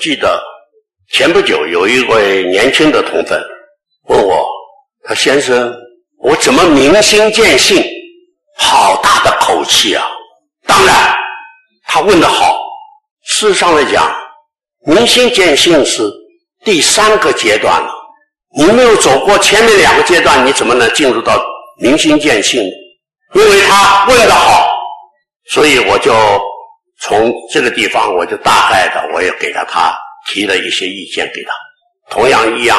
记得前不久有一位年轻的同奋问我，他先生，我怎么明心见性？好大的口气啊！当然，他问得好。事实上来讲，明心见性是第三个阶段了。你没有走过前面两个阶段，你怎么能进入到明心见性？因为他问得好，所以我就从这个地方，我就大概的，我也给了他提了一些意见给他。同样一样，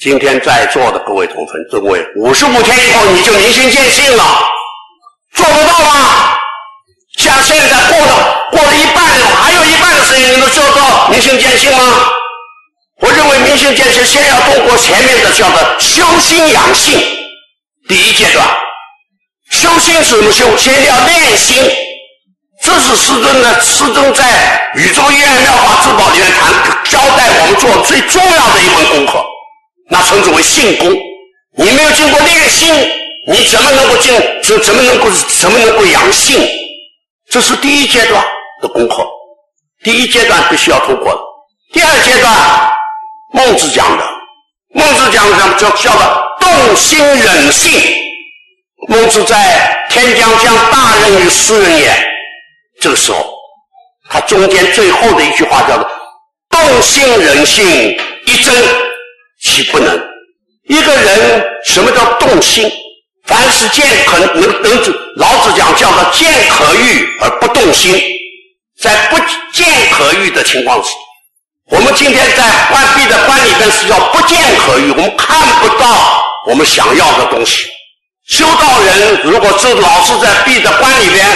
今天在座的各位同奋，认为五十五天以后你就明心见性了，做得到吗？像现在过了过了一半了，还有一半的时间，你能做到明心见性吗？我认为明心见性先要通过前面的叫做修心养性，第一阶段，修心是什么修？先要练心，这是师尊的师尊在《宇宙义爱妙法至宝》里面谈交代我们做最重要的一门功课，那称之为性功。你没有经过练心，你怎么能够进？怎怎么能够怎么能够养性？这是第一阶段的功课，第一阶段必须要通过的。第二阶段。孟子讲的，孟子讲的什么叫叫做动心忍性。孟子在《天将降大任于斯人也》这个时候，他中间最后的一句话叫做“动心忍性，一真其不能”。一个人什么叫动心？凡是见可能能老子讲叫做见可欲而不动心，在不见可欲的情况下。我们今天在关闭的关里边是叫不见可欲，我们看不到我们想要的东西。修道人如果是老是在闭的关里边，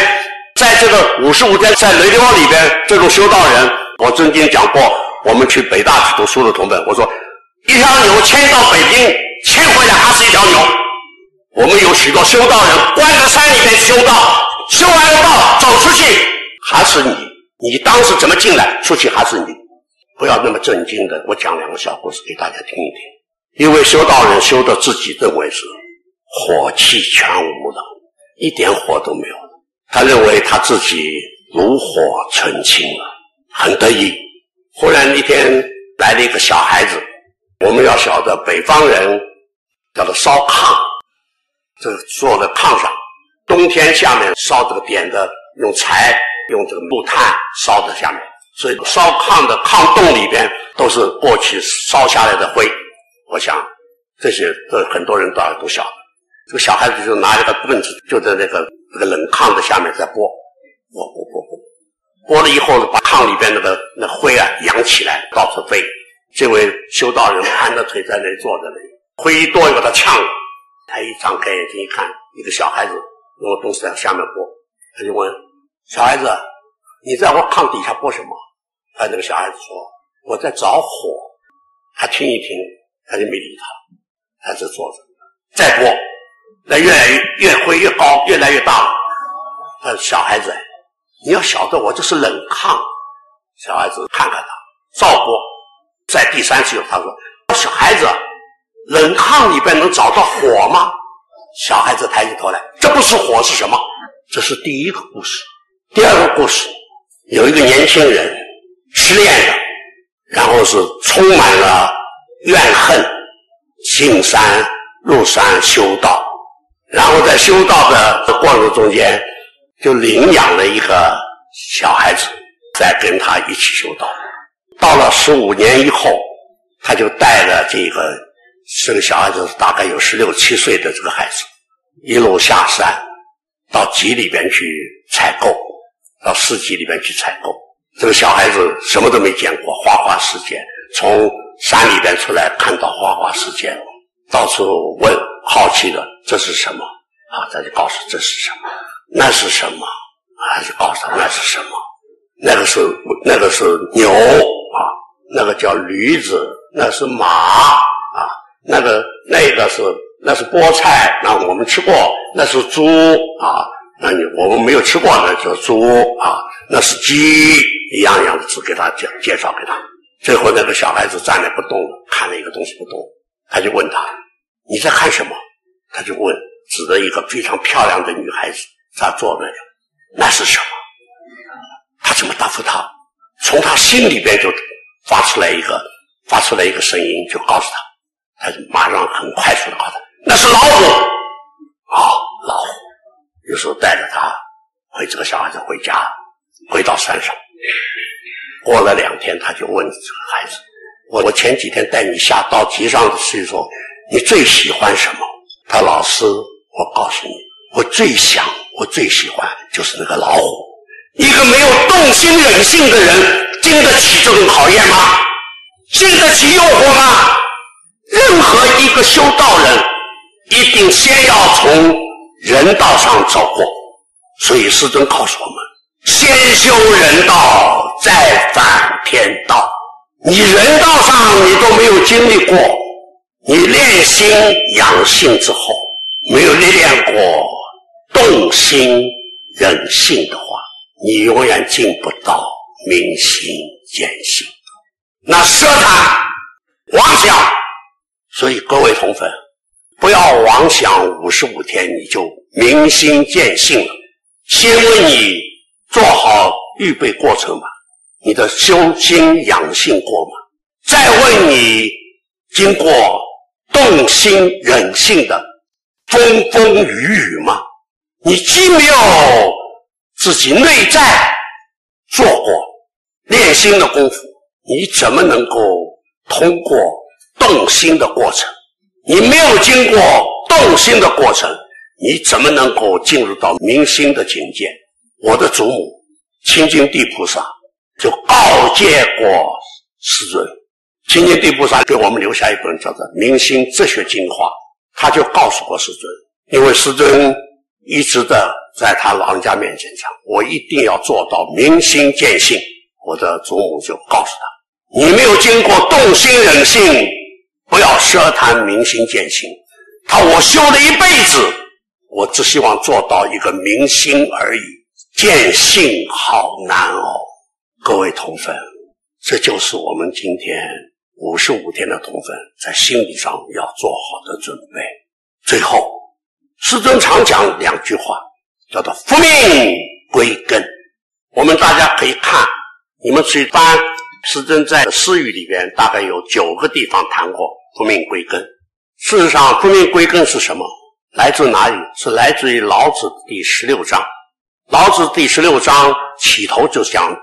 在这个五十五天在雷厉风里边，这种修道人，我曾经讲过，我们去北大去读书的同奋，我说一条牛牵到北京，牵回来还是一条牛。我们有许多修道人关在山里边修道，修完了道走出去还是你，你当时怎么进来，出去还是你。不要那么震惊的，我讲两个小故事给大家听一听。因为修道人修的自己认为是火气全无了，一点火都没有。他认为他自己炉火纯青了，很得意。忽然一天来了一个小孩子，我们要晓得北方人叫做烧炕，这个坐在炕上，冬天下面烧这个点的，用柴用这个木炭烧在下面。所以烧炕的炕洞里边都是过去烧下来的灰，我想这些这很多人都都晓得。这个小孩子就拿一个棍子，就在那个那个冷炕的下面在拨，拨拨拨拨，拨了以后呢，把炕里边那个那灰啊扬起来，到处飞。这位修道人盘着腿在那里坐着呢，灰一多又把他呛了。他一张开眼睛一看，一个小孩子用东西在下面拨，他就问小孩子：“你在我炕底下拨什么？”他那个小孩子说：“我在找火。”他听一听，他就没理他，他就坐着。再拨，那越来越越灰越高，越来越大。他说：“小孩子，你要晓得我这是冷炕。”小孩子看看他，照拨。在第三次，他说：“小孩子，冷炕里边能找到火吗？”小孩子抬起头来：“这不是火是什么？”这是第一个故事。第二个故事，有一个年轻人。失恋了，然后是充满了怨恨，进山入山修道，然后在修道的过程中间，就领养了一个小孩子，在跟他一起修道。到了十五年以后，他就带着这个这个小孩子，大概有十六七岁的这个孩子，一路下山，到集里边去采购，到市集里边去采购。这个小孩子什么都没见过，花花世界，从山里边出来，看到花花世界，到处问，好奇的这是什么啊？他就告诉这是什么，那是什么？还是告诉他那是什么？那个是那个是牛啊，那个叫驴子，那是马啊，那个那个是那是菠菜，那我们吃过，那是猪啊，那你我们没有吃过，那就是猪啊，那是鸡。一样一样的字给他讲介绍给他，最后那个小孩子站那不动，看了一个东西不动，他就问他：“你在看什么？”他就问，指着一个非常漂亮的女孩子，在坐那里，那是什么？他怎么答复他？从他心里边就发出来一个发出来一个声音，就告诉他，他就马上很快速的告诉他，那是老虎啊、老虎。有时候带着他回这个小孩子回家，回到山上。过了两天，他就问这个孩子：“我我前几天带你下到集上去说，你最喜欢什么？”他老师，我告诉你，我最想，我最喜欢就是那个老虎。一个没有动心忍性的人，经得起这种考验吗？经得起诱惑吗？任何一个修道人，一定先要从人道上走过。所以师尊告诉我们。先修人道，再返天道。你人道上你都没有经历过，你练心养性之后，没有历练过动心忍性的话，你永远进不到明心见性。那奢谈妄想，所以各位同粉，不要妄想五十五天你就明心见性了。先问你。做好预备过程吧，你的修心养性过吗？再问你经过动心忍性的风风雨雨吗？你既没有自己内在做过练心的功夫，你怎么能够通过动心的过程？你没有经过动心的过程，你怎么能够进入到明心的境界？我的祖母清净地菩萨就告诫过世尊，清净地菩萨给我们留下一本叫做《明心哲学精华》，他就告诉过师尊，因为师尊一直的在他老人家面前讲，我一定要做到明心见性。我的祖母就告诉他，你没有经过动心忍性，不要奢谈明心见性。他我修了一辈子，我只希望做到一个明心而已。见性好难哦，各位同奋，这就是我们今天五十五天的同分在心理上要做好的准备。最后，师尊常讲两句话，叫做“复命归根”。我们大家可以看，你们去翻师尊在私语里边，大概有九个地方谈过“复命归根”。事实上，“复命归根”是什么？来自哪里？是来自于老子第十六章。老子第十六章起头就讲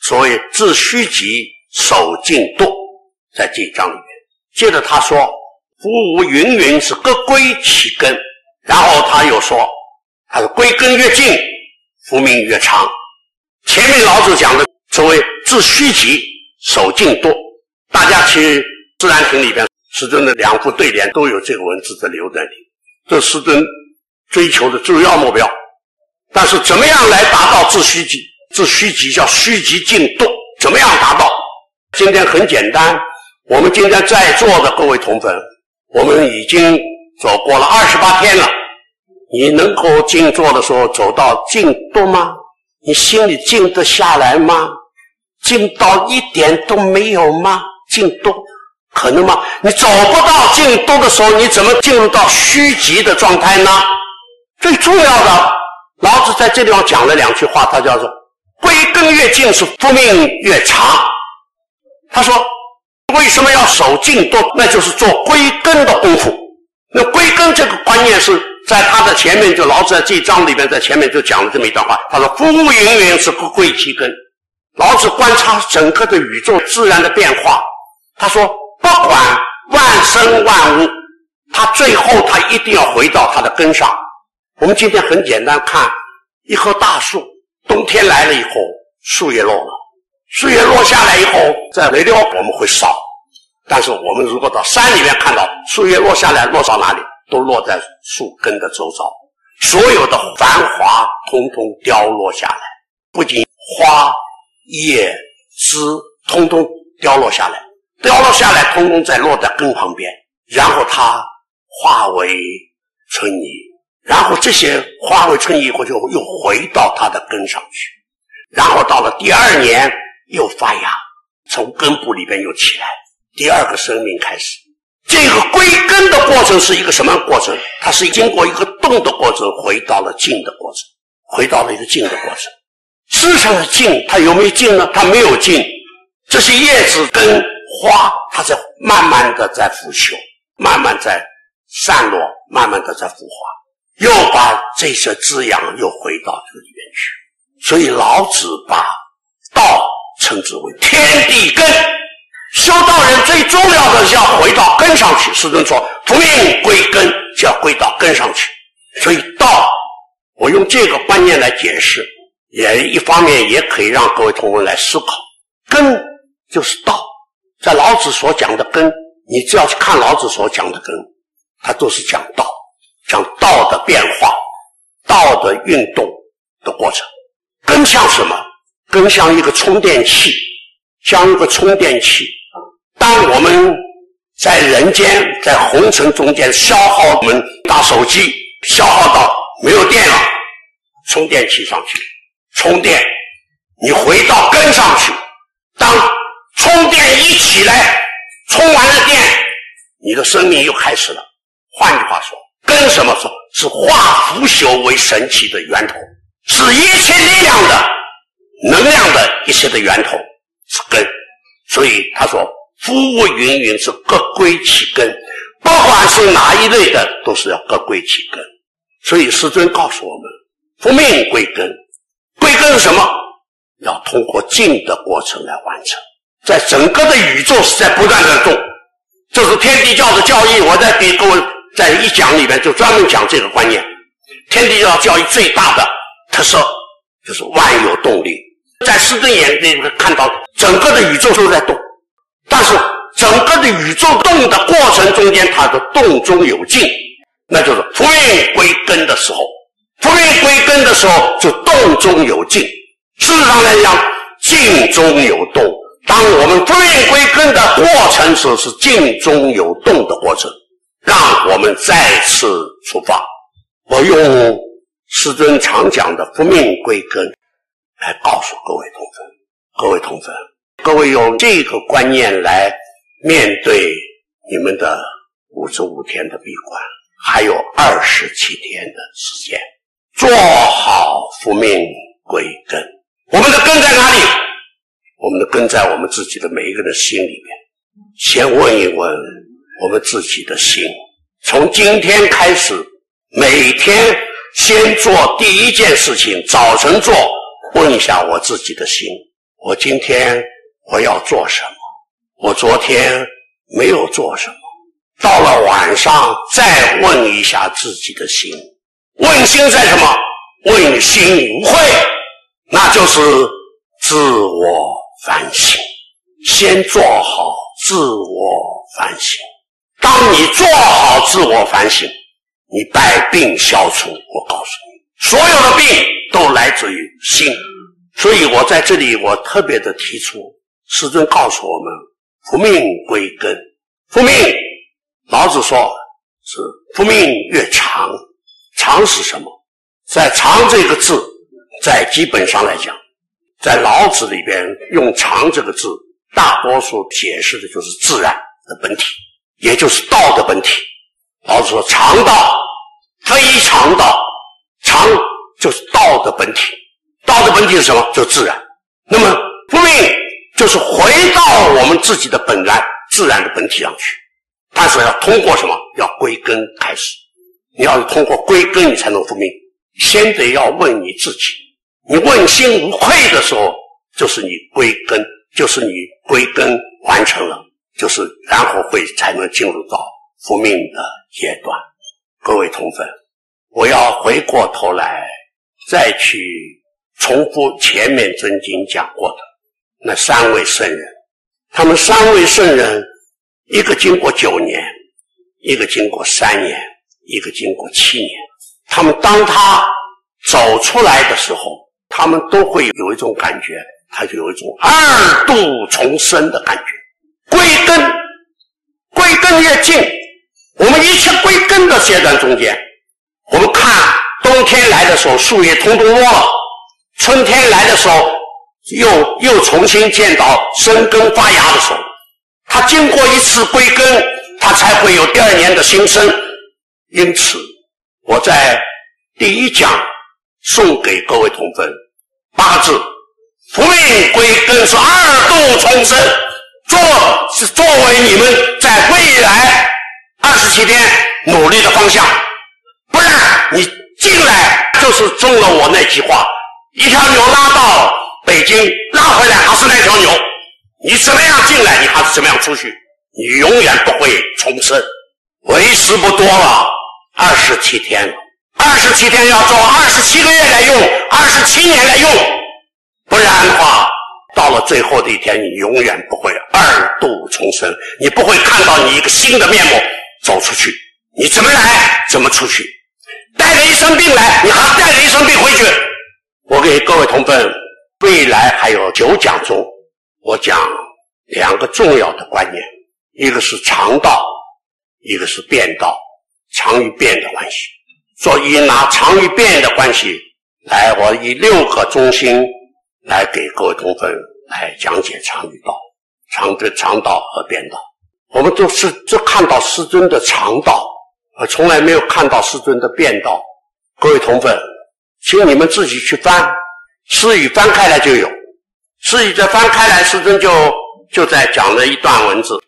所谓“致虚极，守静惰”，在这一章里面。接着他说：“夫无云云，是各归其根。”然后他又说：“他说归根越近，福命越长。”前面老子讲的所谓“致虚极，守静惰”，大家其实《自然亭》里边师尊的两副对联都有这个文字在留在里，这是师尊追求的主要目标。但是怎么样来达到致虚极？致虚极叫虚极静惰，怎么样达到？今天很简单，我们今天在座的各位同粉，我们已经走过了二十八天了。你能够静坐的时候走到静惰吗？你心里静得下来吗？静到一点都没有吗？静惰可能吗？你走不到静惰的时候，你怎么进入到虚极的状态呢？最重要的。老子在这地方讲了两句话，他叫做“归根越尽，是复命越长”。他说：“为什么要守静惰？那就是做归根的功夫。那归根这个观念是在他的前面，就老子在这一章里边，在前面就讲了这么一段话。他说：‘夫无云云，是各归其根。’老子观察整个的宇宙自然的变化，他说：‘不管万生万物，他最后他一定要回到他的根上。’我们今天很简单，看一棵大树，冬天来了以后，树叶落了，树叶落下来以后，在围料我们会烧，但是我们如果到山里面看到树叶落下来，落到哪里？都落在树根的周遭，所有的繁华通通凋落下来，不仅花叶枝通通凋落下来，凋落下来，通通再落在根旁边，然后它化为春泥。然后这些化为春泥以后，就又回到它的根上去，然后到了第二年又发芽，从根部里边又起来，第二个生命开始。这个归根的过程是一个什么过程？它是经过一个动的过程，回到了静的过程，回到了一个静的过程。事实上的静，它有没有静呢？它没有静，这些叶子跟花，它在慢慢的在腐朽，慢慢在散落，慢慢的在腐化，又把这些滋养又回到这个里面去。所以老子把道称之为天地根。修道人最重要的是要回到根上去。师尊说：“复命归根，就要归到根上去。”所以道，我用这个观念来解释，也一方面也可以让各位同学来思考。根就是道，在老子所讲的根，你只要去看老子所讲的根，他都是讲道，讲道的变化，道的运动的过程。根像什么？根像一个充电器，像一个充电器。当我们在人间，在红尘中间消耗我们打手机，消耗到没有电了，充电器上去充电，你回到根上去。当充电一起来，充完了电，你的生命又开始了。换句话说，根什么说？是化腐朽为神奇的源头，是一切力量的、能量的一切的源头，是根。所以他说。夫物芸芸是各归其根，不管是哪一类的，都是要各归其根。所以师尊告诉我们：复命归根，归根是什么？要通过静的过程来完成。在整个的宇宙是在不断的动，这是天地教的教义。我在给各位在一讲里面就专门讲这个观念。天地教教义最大的特色就是万有动力，在师尊眼里看到整个的宇宙都在动。但是整个的宇宙动的过程中间，它的动中有静，那就是复运归根的时候。复运归根的时候，就动中有静。事实上来讲，静中有动。当我们复运归根的过程时，是静中有动的过程，让我们再次出发。我用师尊常讲的“复命归根”来告诉各位同志，各位同志。各位用这个观念来面对你们的五十五天的闭关，还有二十七天的时间，做好复命归根。我们的根在哪里？我们的根在我们自己的每一个人的心里面。先问一问我们自己的心，从今天开始，每天先做第一件事情，早晨做，问一下我自己的心，我今天。我要做什么？我昨天没有做什么。到了晚上再问一下自己的心，问心在什么？问心无愧，那就是自我反省。先做好自我反省。当你做好自我反省，你百病消除。我告诉你，所有的病都来自于心。所以我在这里，我特别的提出。师尊告诉我们：“复命归根，复命。老子说是复命越长，长是什么？在‘长’这个字，在基本上来讲，在老子里边用‘长’这个字，大多数解释的就是自然的本体，也就是道的本体。老子说：‘常道，非常道。’就是道的本体，道的本体是什么？就是自然。那么复命。”就是回到我们自己的本来自然的本体上去，但是要通过什么？要归根开始。你要通过归根，你才能复命。先得要问你自己，你问心无愧的时候，就是你归根，就是你归根完成了，就是然后会才能进入到复命的阶段。各位同奋，我要回过头来再去重复前面真经讲过的。那三位圣人，他们三位圣人，一个经过九年，一个经过三年，一个经过七年。他们当他走出来的时候，他们都会有一种感觉，他就有一种二度重生的感觉。归根，归根越近，我们一切归根的阶段中间，冬天来的时候，树叶通通落了；春天来的时候。又又重新见到生根发芽的时候，它经过一次归根，它才会有第二年的新生。因此，我在第一讲送给各位同分八字：复命归根是二度重生，做是作为你们在未来二十七天努力的方向。不然你进来就是中了我那句话：一条牛拉到北京，拉回来还是那条牛。你怎么样进来，你还是怎么样出去，你永远不会重生。为时不多了，二十七天，二十七天要做二十七个月来用，二十七年来用，不然的话，到了最后的一天，你永远不会二度重生，你不会看到你一个新的面目走出去。你怎么来，怎么出去？带着一身病来，你还带着一身病回去。我给各位同分，未来还有九讲中，我讲两个重要的观念，一个是常道。一个是变道，常与变的关系，所以拿常与变的关系来，我以六个中心来给各位同分来讲解常与道，常的常道和变道。我们都是只看到师尊的常道，我从来没有看到师尊的变道。各位同奋，请你们自己去翻，诗语翻开来就有，诗语再翻开来，师尊就就在讲了一段文字。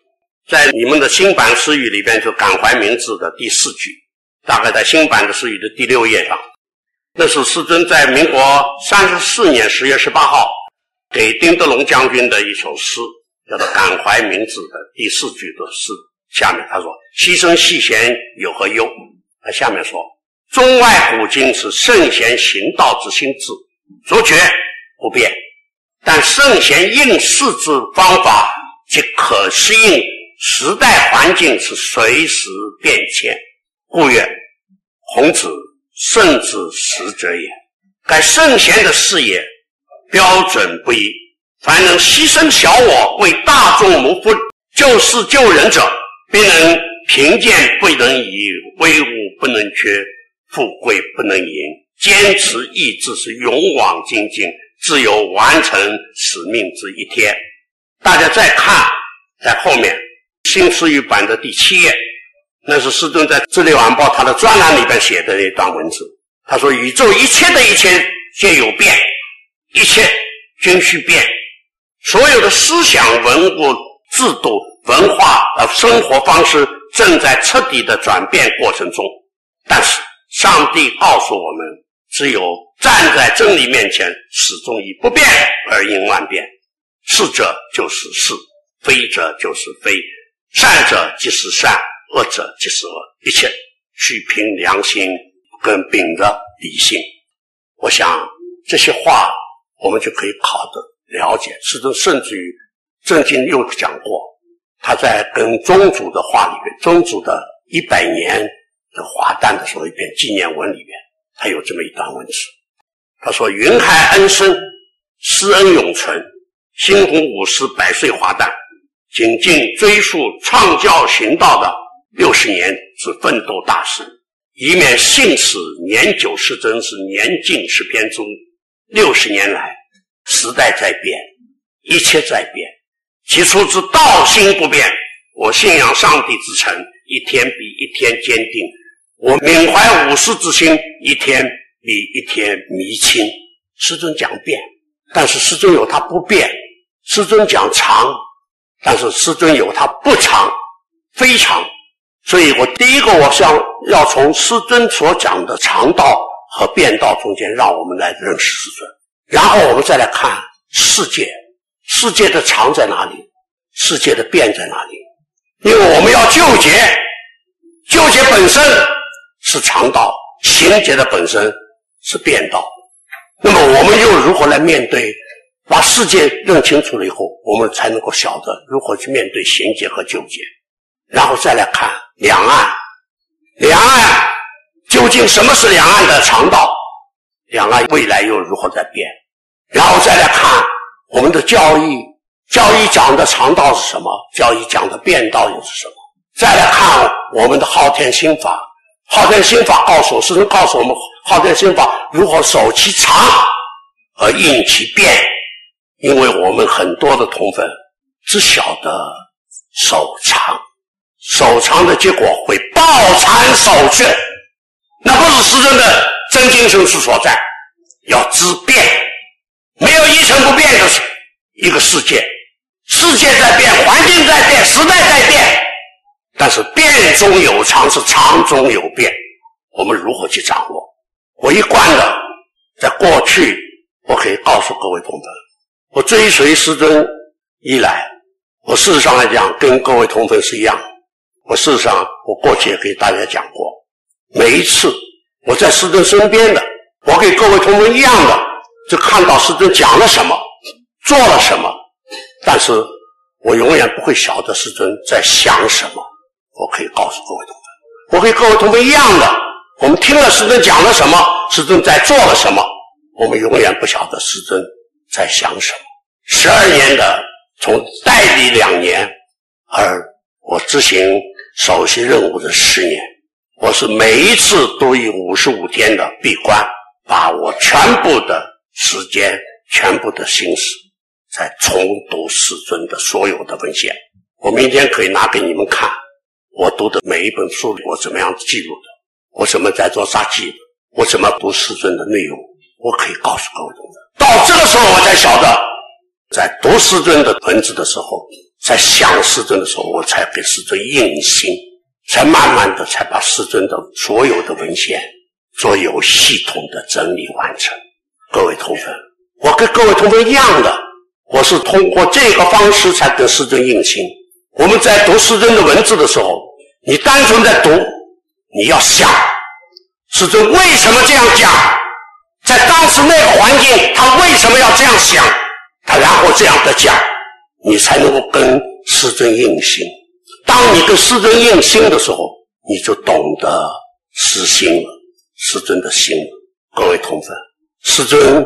在你们的新版诗语里边，就感怀名字的第四句，大概在新版的诗语的第六页上，那是师尊在民国三十四年十月十八号给丁德龙将军的一首诗，叫做《感怀名字》的第四句的诗。下面他说：“牺牲细贤有何忧？”他下面说：“中外古今是圣贤行道之心志，卓绝不变，但圣贤应世之方法即可适应。”时代环境是随时变迁，故曰：孔子圣之时者也。该圣贤的事业标准不一，凡能牺牲小我为大众谋福、救世救人者，必能贫贱不能移，威武不能屈，富贵不能淫，坚持意志是勇往精进，自有完成使命之一天。大家再看，在后面。新诗语版的第七页，那是师尊在《智利晚报》他的专栏里边写的那段文字。他说：“宇宙一切的一切皆有变，一切均需变。所有的思想、文物、制度、文化和生活方式正在彻底的转变过程中。但是，上帝告诉我们，只有站在真理面前，始终以不变而应万变。是者就是是，非者就是非。”善者即是善，恶者即是恶，一切去凭良心跟秉着理性。我想这些话我们就可以好的了解。甚至甚至于曾经又讲过，他在跟宗主的话里面，宗主的一百年的华诞的时候一篇纪念文里面，他有这么一段文字。他说：“云海恩深，师恩永存，新红五师百岁华诞。”谨尽追溯创教行道的六十年之奋斗大事，以免信使年久失真，是年近失偏终。六十年来，时代在变，一切在变，其出之道心不变。我信仰上帝之诚，一天比一天坚定；我缅怀武士之心，一天比一天迷清。师尊讲变，但是师尊有他不变；师尊讲长。但是师尊有他不长，非常，所以我第一个我想要从师尊所讲的常道和变道中间，让我们来认识师尊，然后我们再来看世界，世界的常在哪里，世界的变在哪里？因为我们要救结，救结本身是常道，行劫的本身是变道，那么我们又如何来面对？把世界认清楚了以后，我们才能够晓得如何去面对行劫和纠结，然后再来看两岸，两岸究竟什么是两岸的常道？两岸未来又如何在变？然后再来看我们的教义，教义讲的常道是什么？教义讲的变道又是什么？再来看我们的昊天心法，昊天心法告诉我，师尊告诉我们，昊天心法如何守其常而应其变。因为我们很多的同分只晓得守常，守常的结果会抱残守缺，那不是师尊的真精神之所在。要知变，没有一成不变的一个世界。世界在变，环境在变，时代在变，但是变中有常，是常中有变。我们如何去掌握？我一贯的，在过去，我可以告诉各位同奋，我追随师尊以来，我事实上来讲，跟各位同奋是一样。我事实上，我过去也给大家讲过，每一次我在师尊身边的，我给各位同奋一样的，就看到师尊讲了什么，做了什么。但是我永远不会晓得师尊在想什么。我可以告诉各位同奋，我跟各位同奋一样的，我们听了师尊讲了什么，师尊在做了什么，我们永远不晓得师尊在想什么。十二年的从代理两年，而我执行首席任务的十年，我是每一次都以五十五天的闭关，把我全部的时间、全部的心思。在重读师尊的所有的文献，我明天可以拿给你们看。我读的每一本书里，我怎么样记录的？我怎么在做札记的？我怎么读师尊的内容？我可以告诉各位同奋。到这个时候，我才晓得，在读师尊的文字的时候，在想师尊的时候，我才给师尊印心，才慢慢的才把师尊的所有的文献做有系统的整理完成。各位同奋，我跟各位同奋一样的。我是通过这个方式才跟师尊印心。我们在读师尊的文字的时候，你单纯在读，你要想师尊为什么这样讲，在当时那个环境，他为什么要这样想，他然后这样的讲，你才能够跟师尊印心。当你跟师尊印心的时候，你就懂得师心了，师尊的心了。各位同奋，师尊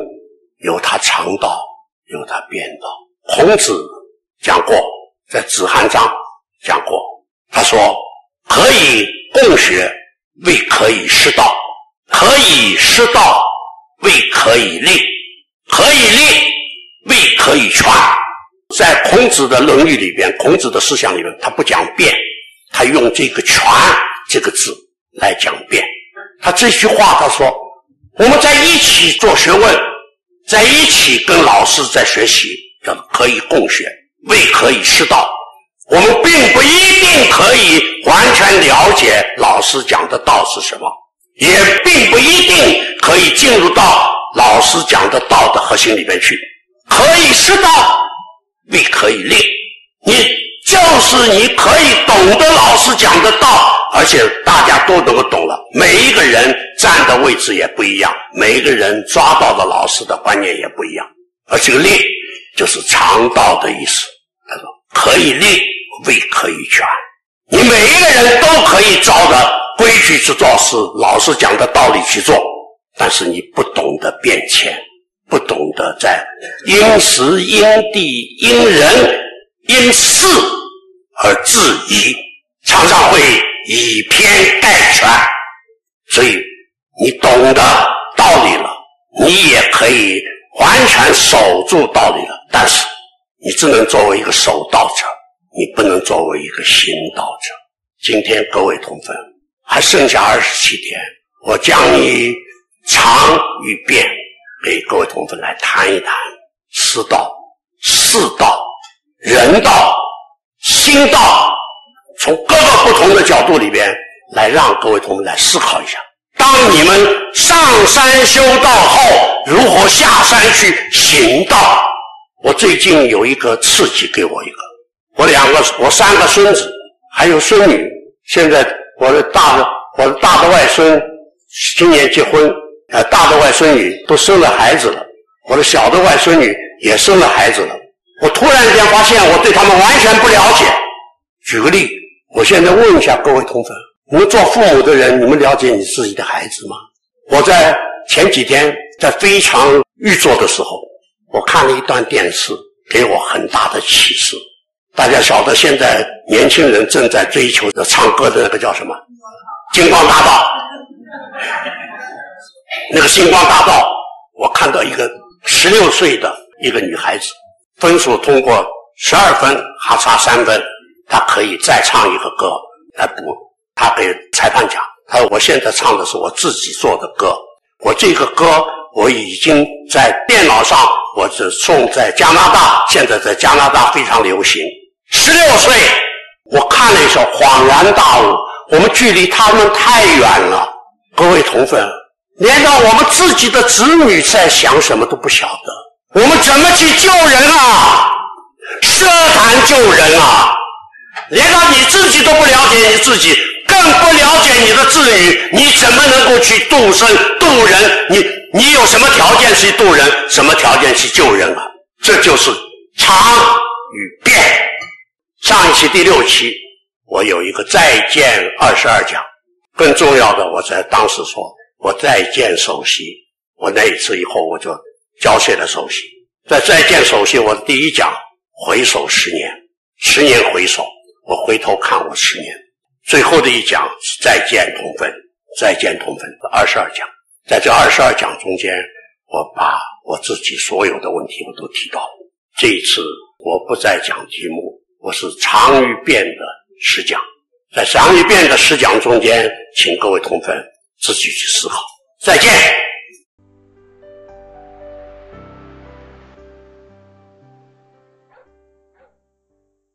有他常道。有他变道，孔子讲过，在《子罕章》讲过，他说：“可以共学，未可以失道；可以失道，未可以立；可以立，未可以传。”在孔子的《论语》里边，孔子的思想里面，他不讲变，他用这个“权”这个字来讲变。他这句话他说：“我们在一起做学问。”在一起跟老师在学习，叫可以共学，未可以失道。我们并不一定可以完全了解老师讲的道是什么，也并不一定可以进入到老师讲的道的核心里面去。可以失道，未可以立。你就是你可以懂得老师讲的道，而且大家都能够懂了。每一个人站的位置也不一样，每一个人抓到的老师的观念也不一样。而这个立就是常道的意思。他说可以立，未可以全。你每一个人都可以照着规矩去做事，老师讲的道理去做，但是你不懂得变迁，不懂得在因时因地因人因事而制宜，常常会以偏概全。所以，你懂得道理了，你也可以完全守住道理了。但是，你只能作为一个守道者，你不能作为一个行道者。今天各位同分，还剩下二十七天，我将以常与变给各位同分来谈一谈师道、世道、人道、心道，从各个不同的角度里边。来让各位同分来思考一下：当你们上山修道后，如何下山去行道？我最近有一个刺激，给我一个，我两个，我三个孙子，还有孙女。现在我的大的，我的大的外孙今年结婚，呃，大的外孙女都生了孩子了，我的小的外孙女也生了孩子了。我突然间发现，我对他们完全不了解。举个例，我现在问一下各位同奋。我们做父母的人，你们了解你自己的孩子吗？我在前几天在非常郁卒的时候，我看了一段电视，给我很大的启示。大家晓得，现在年轻人正在追求的唱歌的那个叫什么？星光大道。那个星光大道，我看到一个十六岁的一个女孩子，分数通过十二分，还差三分，她可以再唱一个歌来补。他给裁判讲：“他说我现在唱的是我自己做的歌，我这个歌我已经在电脑上，我只送在加拿大，现在在加拿大非常流行。十六岁，我看了一首，恍然大悟，我们距离他们太远了。各位同奋，连到我们自己的子女在想什么都不晓得，我们怎么去救人啊？奢谈救人啊！连到你自己都不了解你自己，更不了解你的子女，你怎么能够去度生度人？你你有什么条件去度人？什么条件去救人啊？这就是常与变。上一期第六期，我有一个再见二十二讲。更重要的，我在当时说，我再见首席。我那一次以后，我就交谢了首席。在再见首席，我的第一讲，回首十年，十年回首，我回头看我十年。最后的一讲是再见同分，再见同分的二十二讲。在这二十二讲中间，我把我自己所有的问题我都提到。这一次我不再讲题目，我是长与变的十讲。在长与变的十讲中间，请各位同分自己去思考。再见。